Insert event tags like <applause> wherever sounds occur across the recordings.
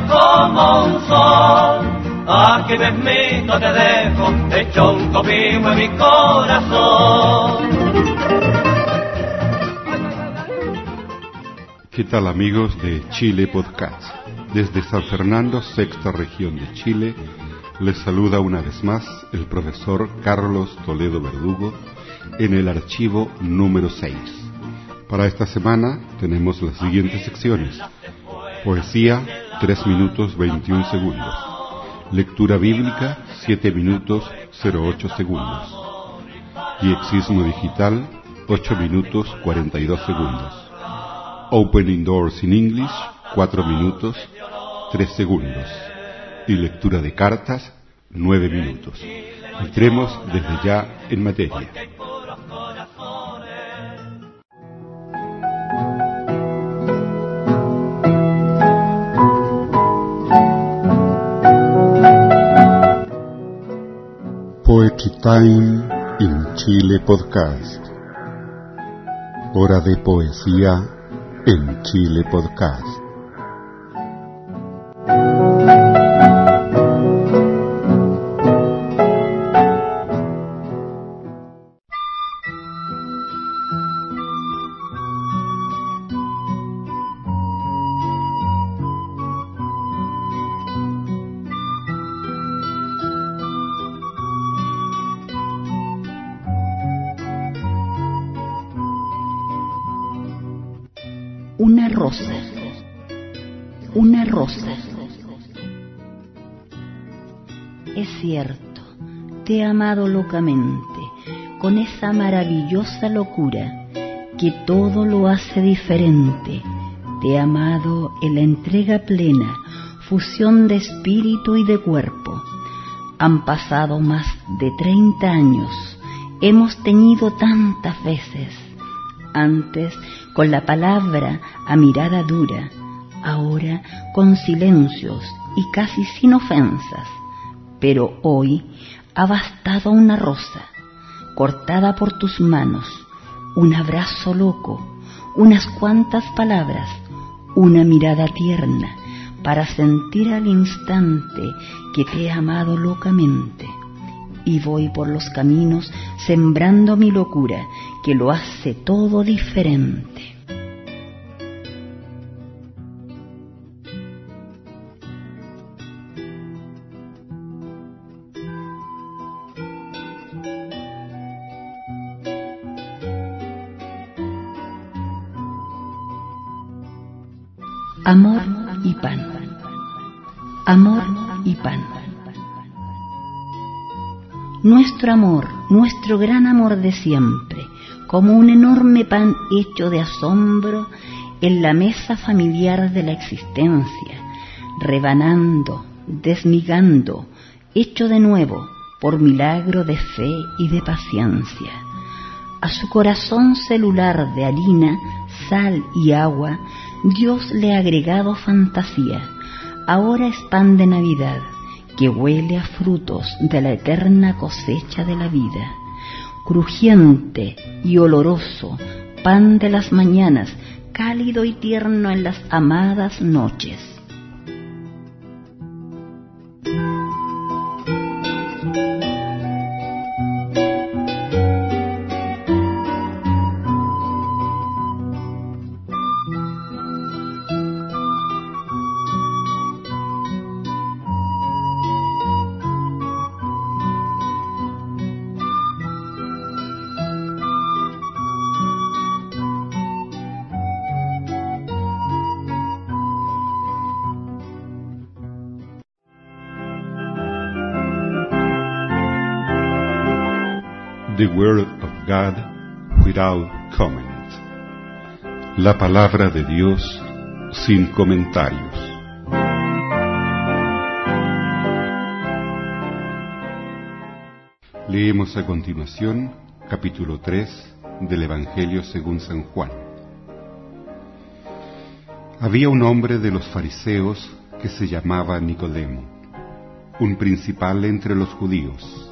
como un sol. Aquí mismito te dejo, hecho un copivo en mi corazón. ¿Qué tal amigos de Chile Podcast? Desde San Fernando, sexta región de Chile, les saluda una vez más el profesor Carlos Toledo Verdugo en el archivo número 6. Para esta semana tenemos las siguientes secciones. Poesía, 3 minutos 21 segundos. Lectura bíblica, 7 minutos 08 segundos. Diexismo digital, 8 minutos 42 segundos. Opening Doors in English, 4 minutos 3 segundos. Y lectura de cartas, 9 minutos. Entremos desde ya en materia. Time in Chile Podcast. Hora de poesía en Chile Podcast. Te he amado locamente, con esa maravillosa locura que todo lo hace diferente. Te he amado en la entrega plena, fusión de espíritu y de cuerpo. Han pasado más de treinta años, hemos tenido tantas veces. Antes con la palabra a mirada dura, ahora con silencios y casi sin ofensas. Pero hoy ha bastado una rosa, cortada por tus manos, un abrazo loco, unas cuantas palabras, una mirada tierna, para sentir al instante que te he amado locamente. Y voy por los caminos sembrando mi locura, que lo hace todo diferente. Amor y pan. Amor y pan. Nuestro amor, nuestro gran amor de siempre, como un enorme pan hecho de asombro en la mesa familiar de la existencia, rebanando, desmigando, hecho de nuevo por milagro de fe y de paciencia. A su corazón celular de harina, sal y agua, Dios le ha agregado fantasía. Ahora es pan de Navidad que huele a frutos de la eterna cosecha de la vida. Crujiente y oloroso, pan de las mañanas, cálido y tierno en las amadas noches. Word of God without comment. La palabra de Dios sin comentarios. Leemos a continuación capítulo 3 del Evangelio según San Juan. Había un hombre de los fariseos que se llamaba Nicodemo, un principal entre los judíos.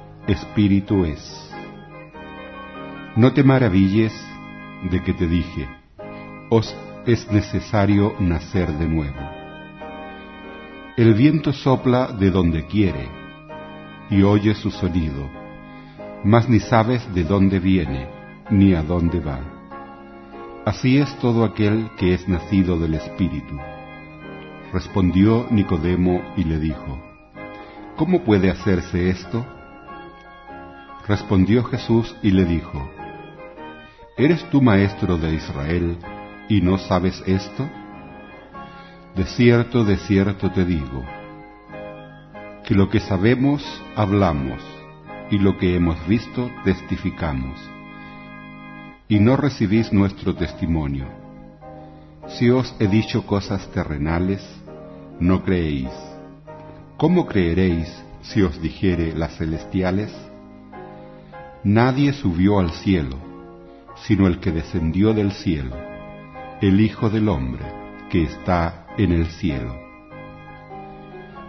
Espíritu es. No te maravilles de que te dije, os es necesario nacer de nuevo. El viento sopla de donde quiere y oye su sonido, mas ni sabes de dónde viene ni a dónde va. Así es todo aquel que es nacido del Espíritu. Respondió Nicodemo y le dijo, ¿Cómo puede hacerse esto? Respondió Jesús y le dijo, ¿Eres tú maestro de Israel y no sabes esto? De cierto, de cierto te digo, que lo que sabemos hablamos y lo que hemos visto testificamos, y no recibís nuestro testimonio. Si os he dicho cosas terrenales, no creéis. ¿Cómo creeréis si os dijere las celestiales? Nadie subió al cielo, sino el que descendió del cielo, el Hijo del Hombre, que está en el cielo.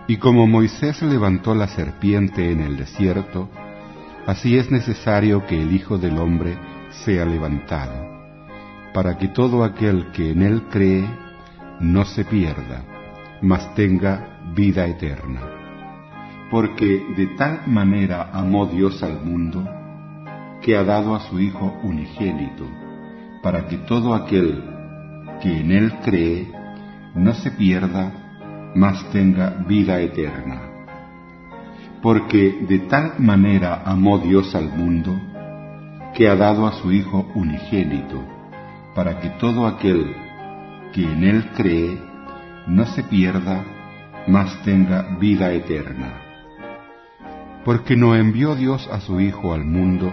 Y como Moisés levantó la serpiente en el desierto, así es necesario que el Hijo del Hombre sea levantado, para que todo aquel que en él cree no se pierda, mas tenga vida eterna. Porque de tal manera amó Dios al mundo, que ha dado a su Hijo unigénito, para que todo aquel que en Él cree no se pierda, mas tenga vida eterna. Porque de tal manera amó Dios al mundo, que ha dado a su Hijo unigénito, para que todo aquel que en Él cree no se pierda, mas tenga vida eterna. Porque no envió Dios a su Hijo al mundo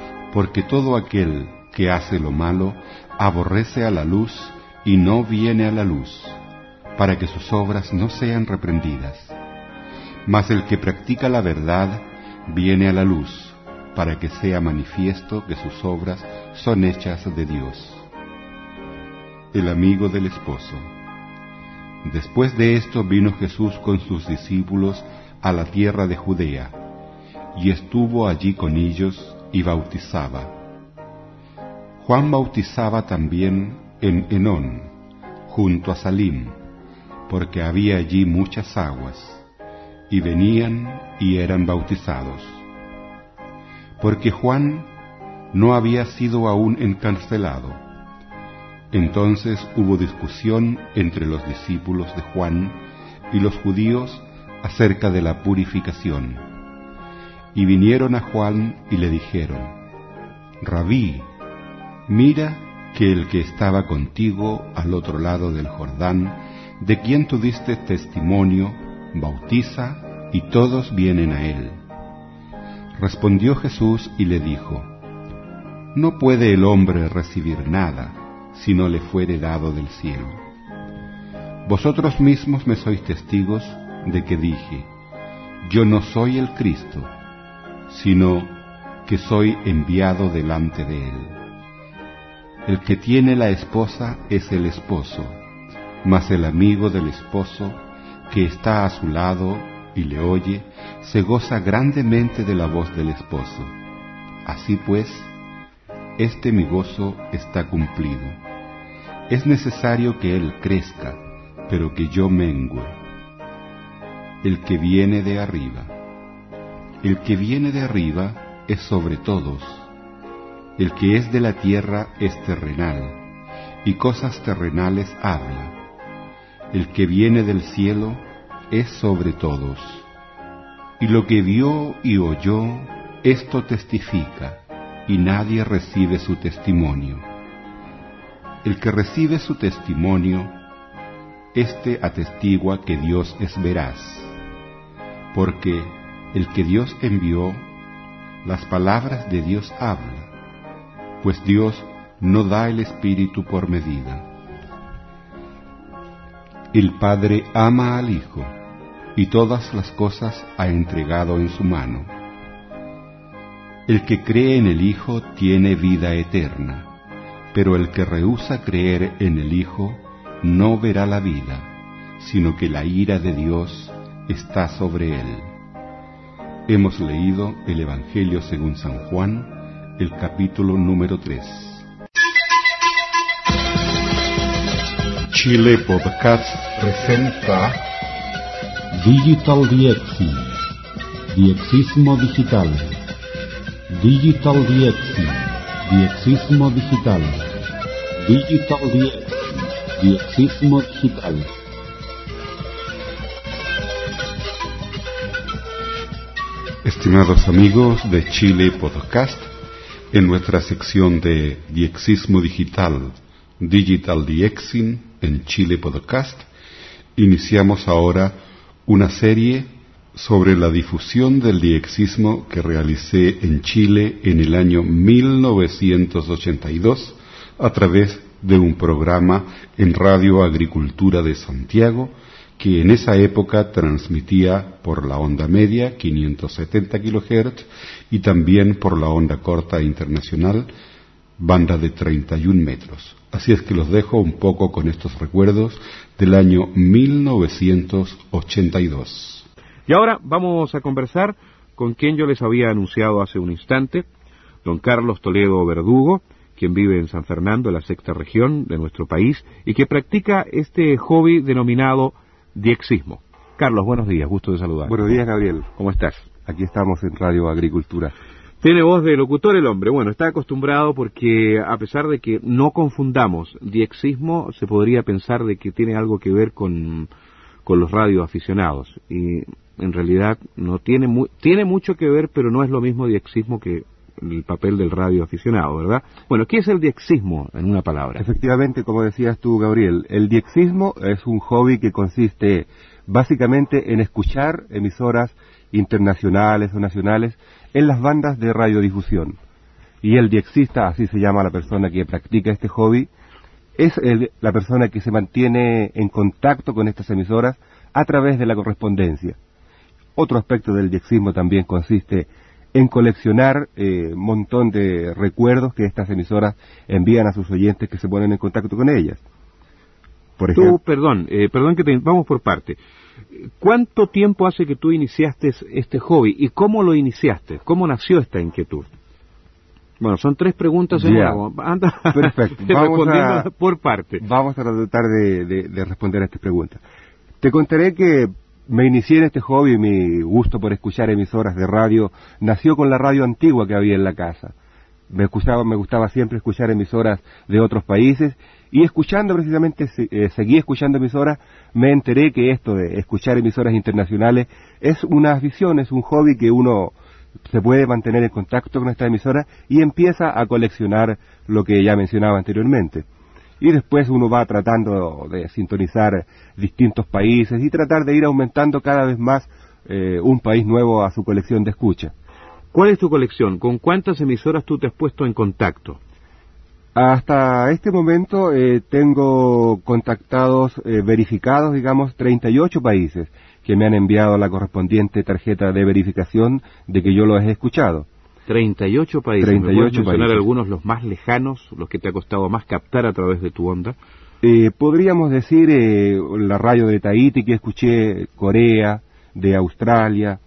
porque todo aquel que hace lo malo aborrece a la luz y no viene a la luz, para que sus obras no sean reprendidas. Mas el que practica la verdad viene a la luz, para que sea manifiesto que sus obras son hechas de Dios. El amigo del esposo. Después de esto vino Jesús con sus discípulos a la tierra de Judea, y estuvo allí con ellos y bautizaba. Juan bautizaba también en Enón, junto a Salim, porque había allí muchas aguas, y venían y eran bautizados. Porque Juan no había sido aún encarcelado entonces hubo discusión entre los discípulos de Juan y los judíos acerca de la purificación. Y vinieron a Juan y le dijeron, Rabí, mira que el que estaba contigo al otro lado del Jordán, de quien tú diste testimonio, bautiza y todos vienen a él. Respondió Jesús y le dijo, No puede el hombre recibir nada si no le fuere dado del cielo. Vosotros mismos me sois testigos de que dije, yo no soy el Cristo, sino que soy enviado delante de él. El que tiene la esposa es el esposo, mas el amigo del esposo que está a su lado y le oye, se goza grandemente de la voz del esposo. Así pues, este mi gozo está cumplido. Es necesario que Él crezca, pero que yo mengue. El que viene de arriba. El que viene de arriba es sobre todos. El que es de la tierra es terrenal, y cosas terrenales habla. El que viene del cielo es sobre todos. Y lo que vio y oyó, esto testifica, y nadie recibe su testimonio. El que recibe su testimonio, éste atestigua que Dios es veraz, porque el que Dios envió, las palabras de Dios habla, pues Dios no da el Espíritu por medida. El Padre ama al Hijo y todas las cosas ha entregado en su mano. El que cree en el Hijo tiene vida eterna, pero el que rehúsa creer en el Hijo no verá la vida, sino que la ira de Dios está sobre él. Hemos leído el Evangelio según San Juan, el capítulo número 3. Chile Podcast presenta Digital Diexi, Diexismo Digital. Digital Diexi, Diexismo Digital. Digital Diexi, Diexismo Digital. Estimados amigos de Chile Podcast, en nuestra sección de Diexismo Digital, Digital Diexin en Chile Podcast, iniciamos ahora una serie sobre la difusión del diexismo que realicé en Chile en el año 1982 a través de un programa en Radio Agricultura de Santiago que en esa época transmitía por la onda media 570 kHz y también por la onda corta internacional banda de 31 metros. Así es que los dejo un poco con estos recuerdos del año 1982. Y ahora vamos a conversar con quien yo les había anunciado hace un instante, don Carlos Toledo Verdugo, quien vive en San Fernando, la sexta región de nuestro país, y que practica este hobby denominado diexismo. Carlos, buenos días, gusto de saludar. Buenos días, Gabriel. ¿Cómo estás? Aquí estamos en Radio Agricultura. Tiene voz de locutor el hombre. Bueno, está acostumbrado porque a pesar de que no confundamos diexismo, se podría pensar de que tiene algo que ver con, con los radioaficionados. Y en realidad no tiene, mu tiene mucho que ver, pero no es lo mismo diexismo que el papel del radioaficionado, ¿verdad? Bueno, ¿qué es el diexismo en una palabra? Efectivamente, como decías tú, Gabriel, el diexismo es un hobby que consiste básicamente en escuchar emisoras internacionales o nacionales en las bandas de radiodifusión. Y el diexista, así se llama la persona que practica este hobby, es el, la persona que se mantiene en contacto con estas emisoras a través de la correspondencia. Otro aspecto del diexismo también consiste en coleccionar un eh, montón de recuerdos que estas emisoras envían a sus oyentes que se ponen en contacto con ellas. Por ejemplo, tú, perdón, eh, perdón que te, vamos por parte. ¿Cuánto tiempo hace que tú iniciaste este hobby y cómo lo iniciaste? ¿Cómo nació esta inquietud? Bueno, son tres preguntas en Anda Perfecto. <laughs> Vamos a, por parte. Vamos a tratar de, de, responder a estas preguntas. Te contaré que me inicié en este hobby, mi gusto por escuchar emisoras de radio nació con la radio antigua que había en la casa. Me, me gustaba siempre escuchar emisoras de otros países y escuchando precisamente, eh, seguí escuchando emisoras, me enteré que esto de escuchar emisoras internacionales es una afición, es un hobby que uno se puede mantener en contacto con esta emisora y empieza a coleccionar lo que ya mencionaba anteriormente. Y después uno va tratando de sintonizar distintos países y tratar de ir aumentando cada vez más eh, un país nuevo a su colección de escucha. ¿Cuál es tu colección? ¿Con cuántas emisoras tú te has puesto en contacto? Hasta este momento eh, tengo contactados, eh, verificados, digamos, 38 países que me han enviado la correspondiente tarjeta de verificación de que yo lo he escuchado. 38 países. 38 ¿Me mencionar algunos, los más lejanos, los que te ha costado más captar a través de tu onda? Eh, podríamos decir eh, la radio de Tahiti que escuché, Corea, de Australia.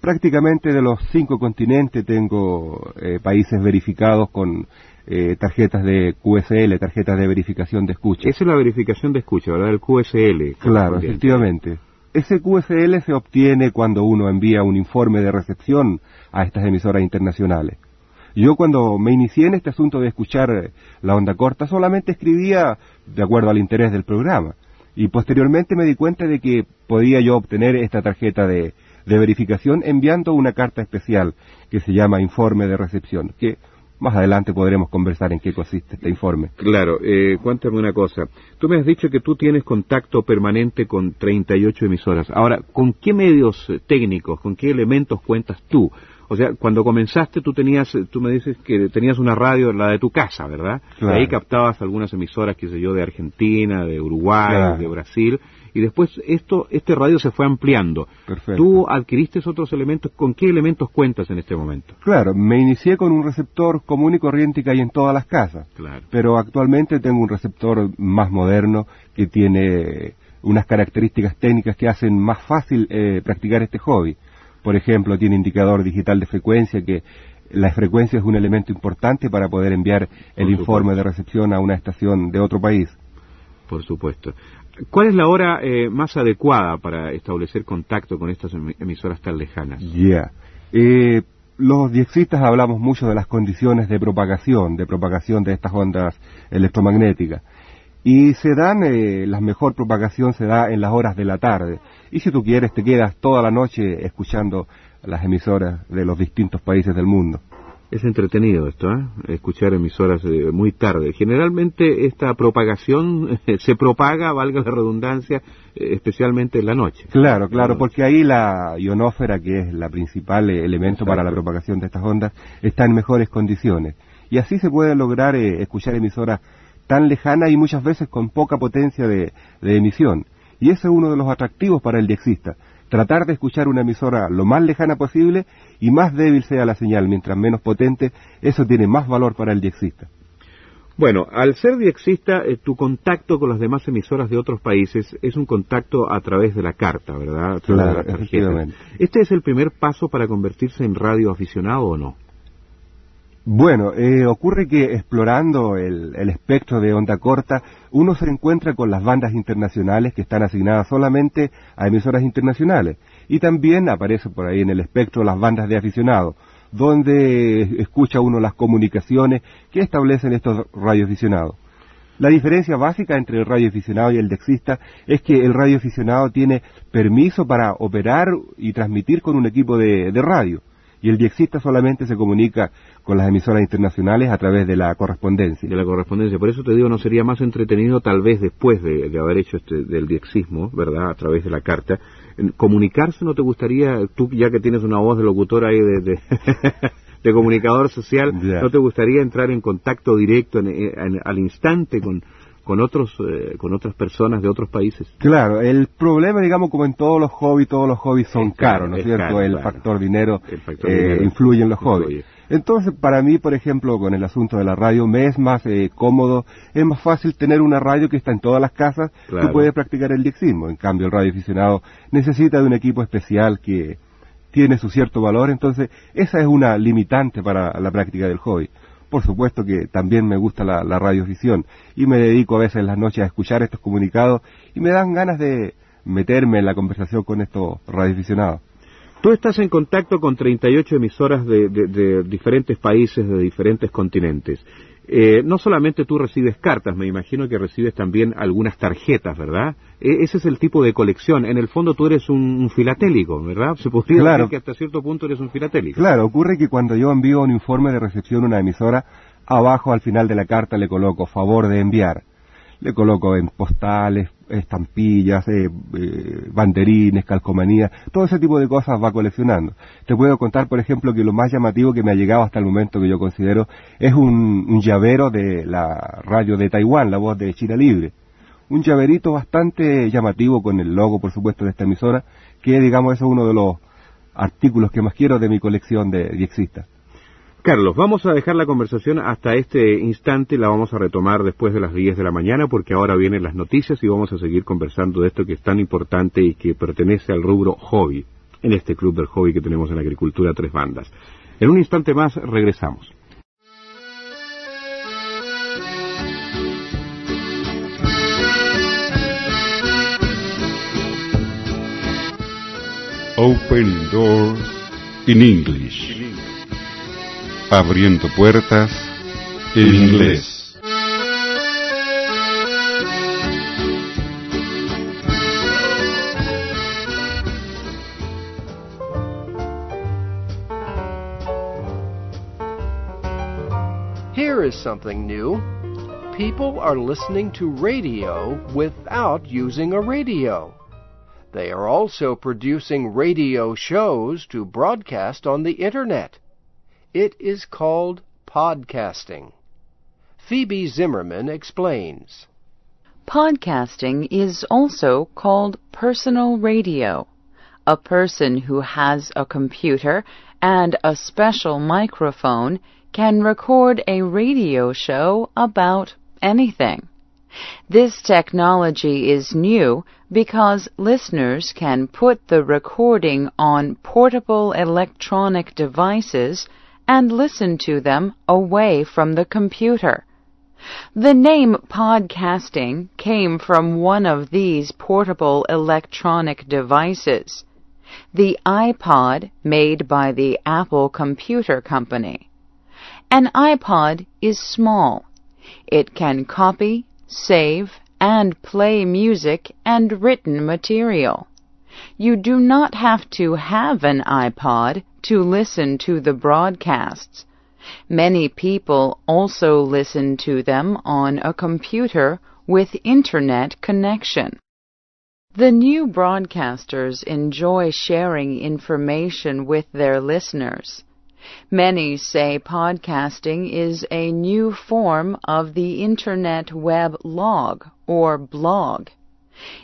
Prácticamente de los cinco continentes tengo eh, países verificados con eh, tarjetas de QSL, tarjetas de verificación de escucha. Esa es la verificación de escucha, ¿verdad? El QSL. Claro, efectivamente. Ese QSL se obtiene cuando uno envía un informe de recepción a estas emisoras internacionales. Yo cuando me inicié en este asunto de escuchar la onda corta solamente escribía de acuerdo al interés del programa y posteriormente me di cuenta de que podía yo obtener esta tarjeta de, de verificación enviando una carta especial que se llama informe de recepción, que más adelante podremos conversar en qué consiste este informe. Claro, eh, cuéntame una cosa. Tú me has dicho que tú tienes contacto permanente con 38 emisoras. Ahora, ¿con qué medios técnicos, con qué elementos cuentas tú? O sea, cuando comenzaste tú tenías, tú me dices que tenías una radio, la de tu casa, ¿verdad? Claro. Ahí captabas algunas emisoras, qué sé yo, de Argentina, de Uruguay, Claro. de Brasil, y después esto, este radio se fue ampliando. Perfecto. ¿Tú adquiriste otros elementos? ¿Con qué elementos cuentas en este momento? Claro, me inicié con un receptor común y corriente que hay en todas las casas. Claro. pero actualmente tengo un receptor más moderno que tiene unas características técnicas que hacen más fácil eh, practicar este hobby. Por ejemplo, tiene indicador digital de frecuencia que la frecuencia es un elemento importante para poder enviar el informe de recepción a una estación de otro país. Por supuesto. ¿Cuál es la hora eh, más adecuada para establecer contacto con estas emi- emisoras tan lejanas? Ya. Eh, los diexistas hablamos mucho de las condiciones de propagación, de propagación de estas ondas electromagnéticas. Y se dan, eh, la mejor propagación se da en las horas de la tarde. Y si tú quieres, te quedas toda la noche escuchando las emisoras de los distintos países del mundo. Es entretenido esto, ¿eh? Escuchar emisoras eh, muy tarde. Generalmente esta propagación <laughs> eh, se propaga, valga la redundancia, eh, especialmente en la noche. Claro, claro, porque ahí la ionósfera, que es la principal eh, elemento para la propagación de estas ondas, está en mejores condiciones. Y así se puede lograr eh, escuchar emisoras tan lejanas y muchas veces con poca potencia de, de emisión. Y ese es uno de los atractivos para el diexista. Tratar de escuchar una emisora lo más lejana posible y más débil sea la señal, mientras menos potente, eso tiene más valor para el diexista. Bueno, al ser diexista, eh, tu contacto con las demás emisoras de otros países es un contacto a través de la carta, ¿verdad? A través Claro, de la tarjeta. ¿Este es el primer paso para convertirse en radio aficionado o no? Bueno, eh, ocurre que explorando el, el espectro de onda corta, uno se encuentra con las bandas internacionales que están asignadas solamente a emisoras internacionales. Y también aparece por ahí en el espectro las bandas de aficionados, donde escucha uno las comunicaciones que establecen estos radioaficionados. La diferencia básica entre el radioaficionado y el dexista es que el radioaficionado tiene permiso para operar y transmitir con un equipo de, de radio y el diexista solamente se comunica con las emisoras internacionales a través de la correspondencia. de la correspondencia. Por eso te digo, no sería más entretenido tal vez después de, de haber hecho este, del diexismo, ¿verdad? A través de la carta. ¿Comunicarse no te gustaría, tú ya que tienes una voz de locutor ahí de, de, <laughs> de comunicador social, no te gustaría entrar en contacto directo en- en- al instante con, con otros, eh, con otras personas de otros países? Claro, el problema, digamos, como en todos los hobbies, todos los hobbies son Es caros, ¿no es, cierto? caro, el claro. factor dinero, El factor eh, dinero influye en los influye. hobbies. Entonces, para mí, por ejemplo, con el asunto de la radio, me es más eh, cómodo, es más fácil tener una radio que está en todas las casas Claro. que puede practicar el diexismo. En cambio, el radio aficionado necesita de un equipo especial que tiene su cierto valor, entonces esa es una limitante para la práctica del hobby. Por supuesto que también me gusta la, la radiovisión y me dedico a veces en las noches a escuchar estos comunicados y me dan ganas de meterme en la conversación con estos radioaficionados. Tú estás en contacto con 38 emisoras de, de- de diferentes países, de diferentes continentes. Eh, no solamente tú recibes cartas, me imagino que recibes también algunas tarjetas, ¿verdad? E- ese es el tipo de colección. En el fondo tú eres un, un filatélico, ¿verdad? Se podría Claro. decir que hasta cierto punto eres un filatélico. Claro, ocurre que cuando yo envío un informe de recepción a una emisora, abajo al final de la carta le coloco favor de enviar. Le coloco en postales, estampillas, eh, eh, banderines, calcomanías, todo ese tipo de cosas va coleccionando. Te puedo contar, por ejemplo, que lo más llamativo que me ha llegado hasta el momento que yo considero es un, un llavero de la radio de Taiwán, la voz de China Libre. Un llaverito bastante llamativo con el logo, por supuesto, de esta emisora, que digamos es uno de los artículos que más quiero de mi colección de diexistas. Carlos, vamos a dejar la conversación hasta este instante, la vamos a retomar después de las 10 de la mañana porque ahora vienen las noticias y vamos a seguir conversando de esto que es tan importante y que pertenece al rubro hobby, en este club del hobby que tenemos en agricultura Tres Bandas. En un instante más regresamos. Open Doors in English. Abriendo puertas en inglés. Here is something new. People are listening to radio without using a radio. They are also producing radio shows to broadcast on the Internet. It is called podcasting. Phoebe Zimmerman explains. Podcasting is also called personal radio. A person who has a computer and a special microphone can record a radio show about anything. This technology is new because listeners can put the recording on portable electronic devices and listen to them away from the computer. The name podcasting came from one of these portable electronic devices, the iPod made by the Apple Computer Company. An iPod is small. It can copy, save, and play music and written material. You do not have to have an iPod to listen to the broadcasts. Many people also listen to them on a computer with internet connection. The new broadcasters enjoy sharing information with their listeners. Many say podcasting is a new form of the Internet web log or blog.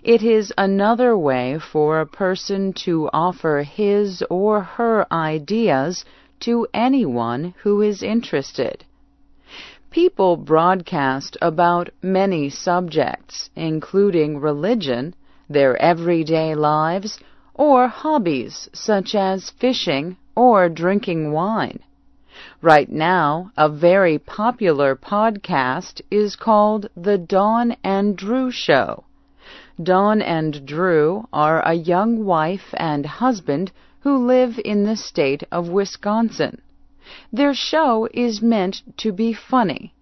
It is another way for a person to offer his or her ideas to anyone who is interested. People broadcast about many subjects, including religion, their everyday lives, or hobbies such as fishing or drinking wine. Right now, a very popular podcast is called The Dawn and Drew Show. Dawn and Drew are a young wife and husband who live in the state of Wisconsin. Their show is meant to be funny.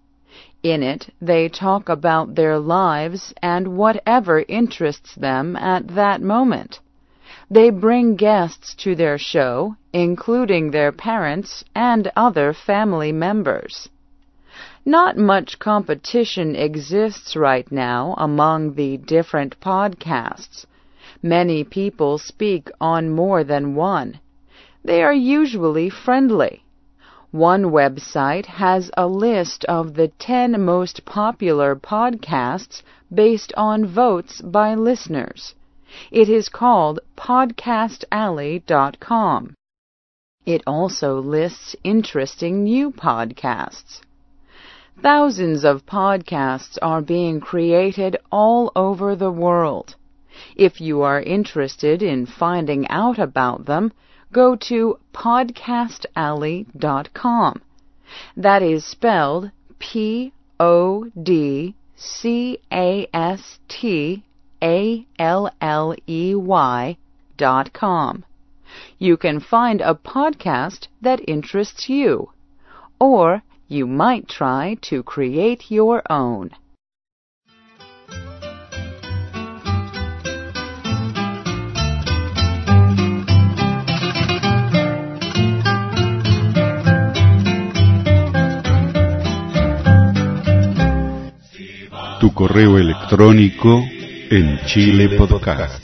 In it, they talk about their lives and whatever interests them at that moment. They bring guests to their show, including their parents and other family members. Not much competition exists right now among the different podcasts. Many people speak on more than one. They are usually friendly. One website has a list of the 10 most popular podcasts based on votes by listeners. It is called podcastalley.com. It also lists interesting new podcasts. Thousands of podcasts are being created all over the world. If you are interested in finding out about them, go to podcastalley.com. That is spelled P O D C A S T a L L E Y dot com. You can find a podcast that interests you, or you might try to create your own. Tu correo electrónico en Chile Podcast.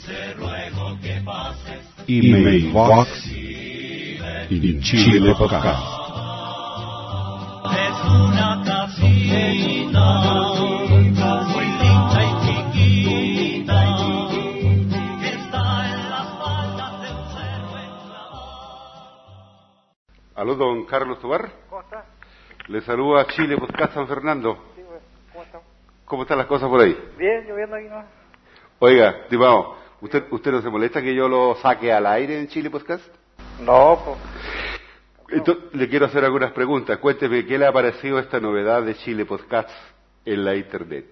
Email box en Chile Podcast. Una casita muy linda y chiquita que está en las faldas de un cerro enclavado. Aló, don Carlos Tobar. está? Le saluda Chile Podcast San Fernando. Sí, ¿cómo está? ¿Cómo están las cosas por ahí? Bien, lloviendo aquí, ¿no? Oiga, estimado, ¿usted, ¿usted no se molesta que yo lo saque al aire en Chile Podcast? No, pues. Entonces, le quiero hacer algunas preguntas. Cuénteme, ¿qué le ha parecido esta novedad de Chile Podcast en la Internet?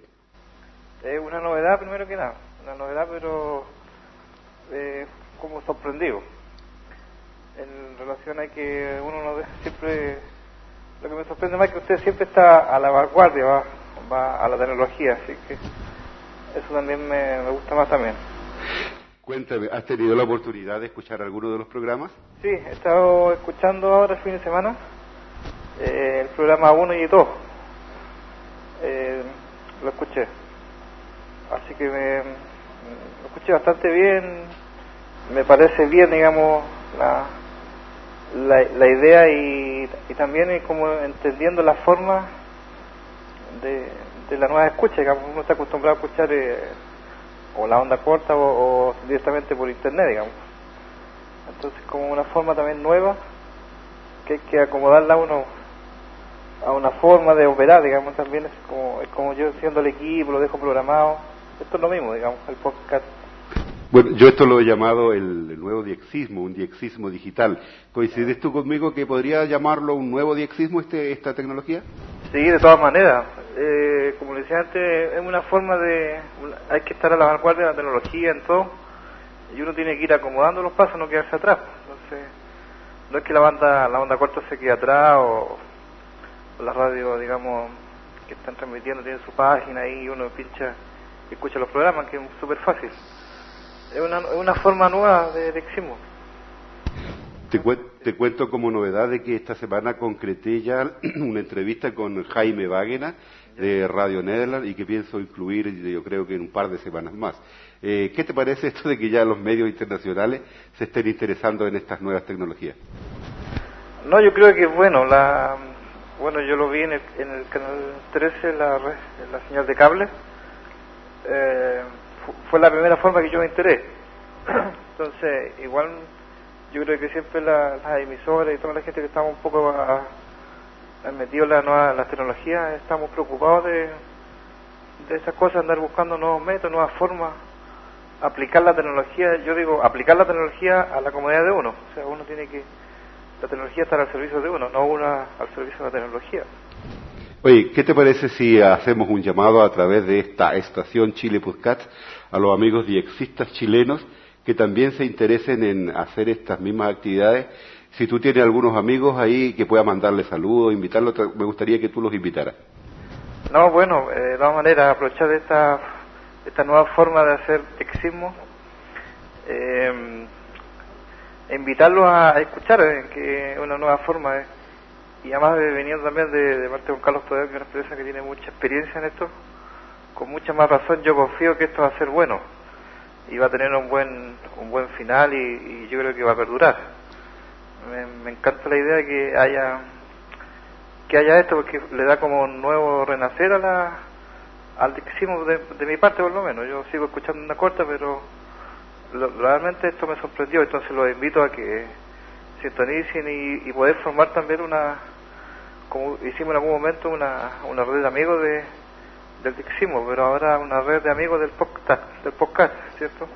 Es una novedad, primero que nada. Una novedad, pero eh, como sorprendido. En relación a que uno no deja siempre... Lo que me sorprende más es que usted siempre está a la vanguardia, va, va a la tecnología, así que eso también me, me gusta más también. Cuéntame, ¿has tenido la oportunidad de escuchar alguno de los programas? Sí, he estado escuchando ahora el fin de semana eh, el programa 1 y 2. Eh, lo escuché. Así que me, lo escuché bastante bien. Me parece bien, digamos, la, la, la idea y, también como entendiendo la forma de, de la nueva escucha. Digamos, uno está acostumbrado a escuchar eh, o la onda corta o, o directamente por internet, digamos. Entonces, como una forma también nueva que hay que acomodarla a uno a una forma de operar, digamos, también es como, es como yo siendo el equipo, lo dejo programado. Esto es lo mismo, digamos, el podcast. Bueno, yo esto lo he llamado el, nuevo diexismo, un diexismo digital. ¿Coincides tú conmigo que podría llamarlo un nuevo diexismo este, esta tecnología? Sí, de todas maneras. Eh, como le decía antes, es una forma de... Hay que estar a la vanguardia de la tecnología en todo. Y uno tiene que ir acomodando los pasos, no quedarse atrás. Entonces, no es que la banda la onda corta se quede atrás o, o la radio, digamos, que están transmitiendo tiene su página ahí y uno pincha y escucha los programas, que es súper fácil. Es una, es una forma nueva de diexismo. Te, cuen- te cuento como novedad de que esta semana concreté ya <clears throat> una entrevista con Jaime Wagner de Radio Nederland y que pienso incluir yo creo que en un par de semanas más. Eh, ¿Qué te parece esto de que ya los medios internacionales se estén interesando en estas nuevas tecnologías? No, yo creo que bueno, la bueno, yo lo vi en el, en el canal 13, la, red- la señal de cable. Eh, fue la primera forma que yo me enteré. <clears throat> Entonces, igual yo creo que siempre la- las emisoras y toda la gente que estamos un poco a- a- metidos en las tecnologías, estamos preocupados de, de esas cosas, andar buscando nuevos métodos, nuevas formas, aplicar la tecnología, yo digo, aplicar la tecnología a la comodidad de uno. O sea, uno tiene que la tecnología está al servicio de uno, no una al servicio de la tecnología. Oye, ¿qué te parece si hacemos un llamado a través de esta estación Chile Podcast a los amigos diexistas chilenos que también se interesen en hacer estas mismas actividades? Si tú tienes algunos amigos ahí que pueda mandarles saludos, invitarlos, me gustaría que tú los invitaras. No, bueno, eh, de todas maneras, aprovechar de esta, esta nueva forma de hacer exismo, eh, invitarlos a, escuchar, eh, que es una nueva forma. eh. Y además de veniendo también de, de parte de Carlos Toledo, que es una empresa que tiene mucha experiencia en esto, con mucha más razón yo confío que esto va a ser bueno y va a tener un buen un buen final y, yo creo que va a perdurar. Me, me encanta la idea de que haya que haya esto porque le da como un nuevo renacer a la al dixismo de, de mi parte por lo menos. Yo sigo escuchando una corta, pero lo- realmente esto me sorprendió, entonces los invito a que sintonicen y, poder formar también una, como hicimos en algún momento, una, una red de amigos de, del dixismo, pero ahora una red de amigos del podcast, del podcast ¿cierto?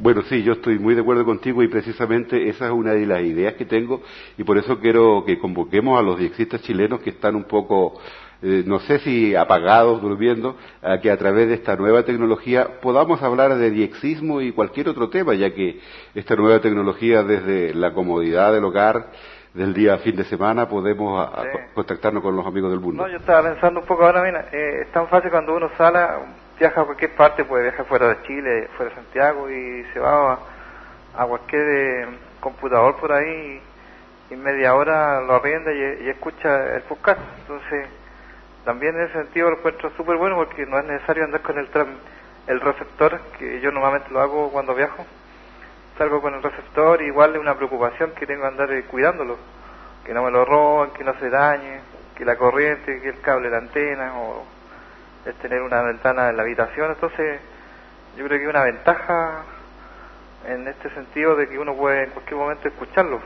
Bueno, sí, yo estoy muy de acuerdo contigo y precisamente esa es una de las ideas que tengo y por eso quiero que convoquemos a los diexistas chilenos que están un poco, eh, no sé si apagados, durmiendo, a que a través de esta nueva tecnología podamos hablar de diexismo y cualquier otro tema, ya que esta nueva tecnología desde la comodidad del hogar, del día a fin de semana, podemos a- Sí. contactarnos con los amigos del mundo. No, yo estaba pensando un poco ahora, mira, eh, es tan fácil cuando uno sale, viaja a cualquier parte, puede viajar fuera de Chile, fuera de Santiago y se va a, a cualquier eh, computador por ahí y, y media hora lo arrienda y, y escucha el podcast. Entonces, también en ese sentido lo encuentro súper bueno porque no es necesario andar con el, el receptor, que yo normalmente lo hago cuando viajo. Salgo con el receptor, igual es una preocupación que tengo andar eh, cuidándolo que no me lo roben, que no se dañe, que la corriente, que el cable la antena, o es tener una ventana en la habitación. Entonces, yo creo que hay una ventaja en este sentido de que uno puede en cualquier momento escucharlo.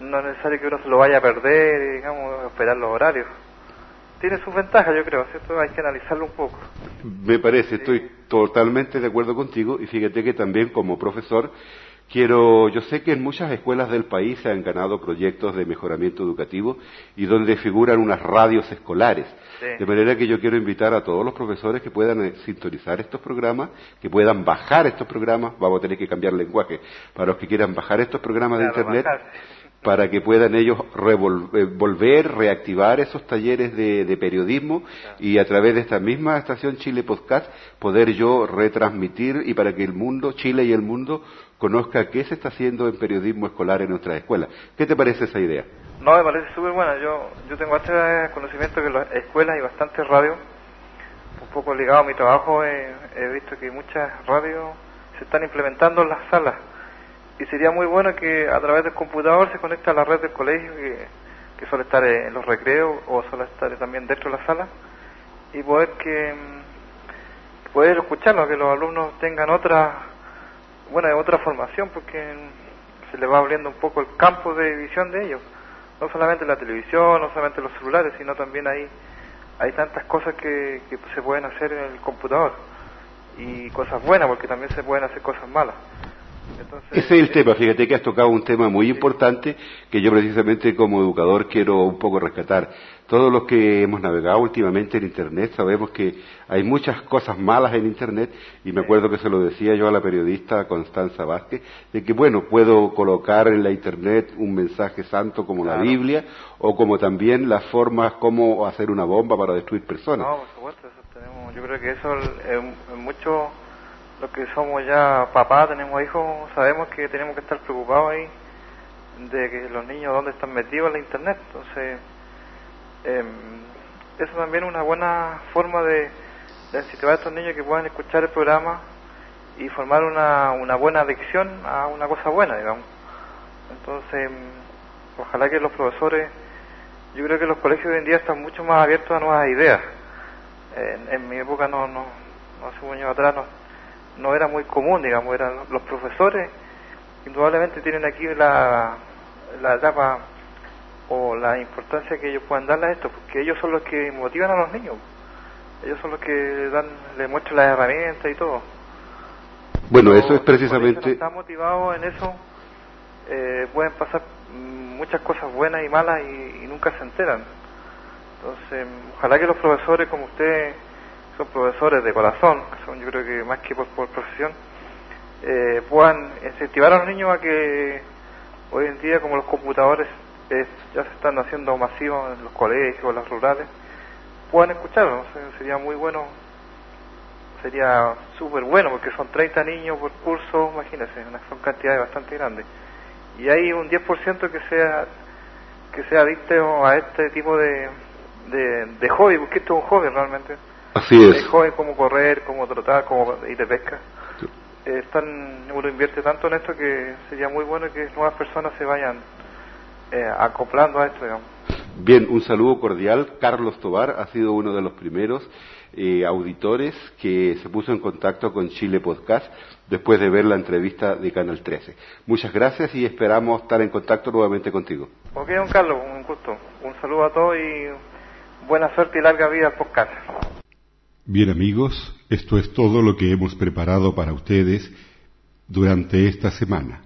no es necesario que uno se lo vaya a perder y, digamos, esperar los horarios. Tiene sus ventajas, yo creo, ¿cierto? Hay que analizarlo un poco. Me parece, estoy totalmente de acuerdo contigo y fíjate que también como profesor Quiero, yo sé que en muchas escuelas del país se han ganado proyectos de mejoramiento educativo y donde figuran unas radios escolares. De manera que yo quiero invitar a todos los profesores que puedan eh, sintonizar estos programas, que puedan bajar estos programas, vamos a tener que cambiar lenguaje, para los que quieran bajar estos programas de Internet, para que puedan ellos eh, volver, reactivar esos talleres de, periodismo y a través de esta misma estación Chile Podcast poder yo retransmitir y para que el mundo, Chile y el mundo, conozca qué se está haciendo en periodismo escolar en nuestras escuelas. ¿Qué te parece esa idea? No, me parece súper buena. Yo, yo tengo este conocimiento que las escuelas hay bastantes radios. Un poco ligado a mi trabajo, he, visto que muchas radios se están implementando en las salas. Y sería muy bueno que a través del computador se conecte a la red del colegio, que, que suele estar en los recreos o suele estar también dentro de la sala, y poder que poder escucharlo, que los alumnos tengan otra bueno, otra formación porque se le va abriendo un poco el campo de visión de ellos. No solamente la televisión, no solamente los celulares, sino también hay, hay tantas cosas que, que se pueden hacer en el computador. Y cosas buenas, porque también se pueden hacer cosas malas. Ese es el tema, fíjate que has tocado un tema muy importante que yo precisamente como educador quiero un poco rescatar. Todos los que hemos navegado últimamente en Internet sabemos que hay muchas cosas malas en Internet y me acuerdo que se lo decía yo a la periodista Constanza Vázquez, de que bueno, puedo colocar en la Internet un mensaje santo como la Biblia o como también las formas como hacer una bomba para destruir personas. No, por supuesto, eso tenemos, yo creo que eso es mucho los que somos ya papás, tenemos hijos, sabemos que tenemos que estar preocupados ahí de que los niños dónde están metidos en la internet. Entonces, eh, eso también es una buena forma de, de incentivar a estos niños que puedan escuchar el programa y formar una, una buena adicción a una cosa buena, digamos. Entonces, ojalá que los profesores, yo creo que los colegios hoy en día están mucho más abiertos a nuevas ideas. En, mi época no, no, no hace un año atrás no, no era muy común, digamos, eran los profesores, indudablemente tienen aquí la, la etapa o la importancia que ellos puedan darle a esto, porque ellos son los que motivan a los niños, ellos son los que dan, les muestran las herramientas y todo. Bueno, eso es precisamente... están motivados en eso, eh, pueden pasar muchas cosas buenas y malas y, y nunca se enteran. Entonces, ojalá que los profesores como usted son profesores de corazón, son yo creo que más que por, profesión, eh, puedan incentivar a los niños a que hoy en día como los computadores ya se están haciendo masivos en los colegios, en las rurales, puedan escucharlo, sería muy bueno, sería súper bueno porque son 30 niños por curso, imagínense, son cantidades bastante grandes. Y hay un 10% que sea que sea adicto a este tipo de, de, de hobby, porque esto es un hobby realmente Así es. joven cómo correr, cómo trotar, cómo ir de pesca. Eh, están, uno invierte tanto en esto que sería muy bueno que nuevas personas se vayan eh, acoplando a esto, digamos. Bien, un saludo cordial. Carlos Tobar ha sido uno de los primeros eh, auditores que se puso en contacto con Chile Podcast después de ver la entrevista de Canal 13. Muchas gracias y esperamos estar en contacto nuevamente contigo. Ok, don Carlos, un gusto. Un saludo a todos y buena suerte y larga vida al podcast. Bien amigos, esto es todo lo que hemos preparado para ustedes durante esta semana.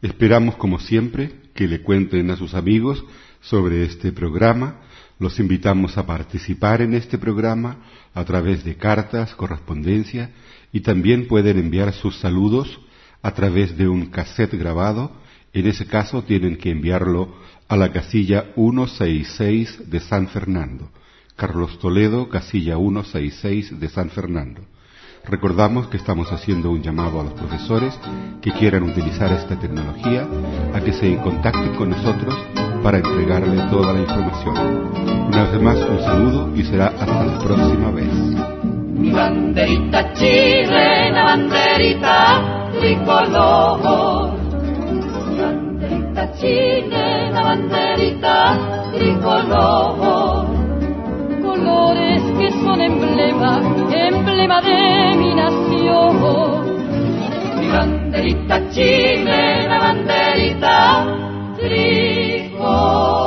Esperamos, como siempre, que le cuenten a sus amigos sobre este programa. Los invitamos a participar en este programa a través de cartas, correspondencia y también pueden enviar sus saludos a través de un cassette grabado. En ese caso tienen que enviarlo a la casilla 166 de San Fernando. Carlos Toledo, casilla 166 de San Fernando. Recordamos que estamos haciendo un llamado a los profesores que quieran utilizar esta tecnología a que se contacten con nosotros para entregarle toda la información. Una vez más, un saludo y será hasta la próxima vez. Mi banderita chilena, banderita tricolor. Mi banderita chilena, banderita tricolor emblema, emblema de mi nación. Mi banderita chilena, banderita tricolor.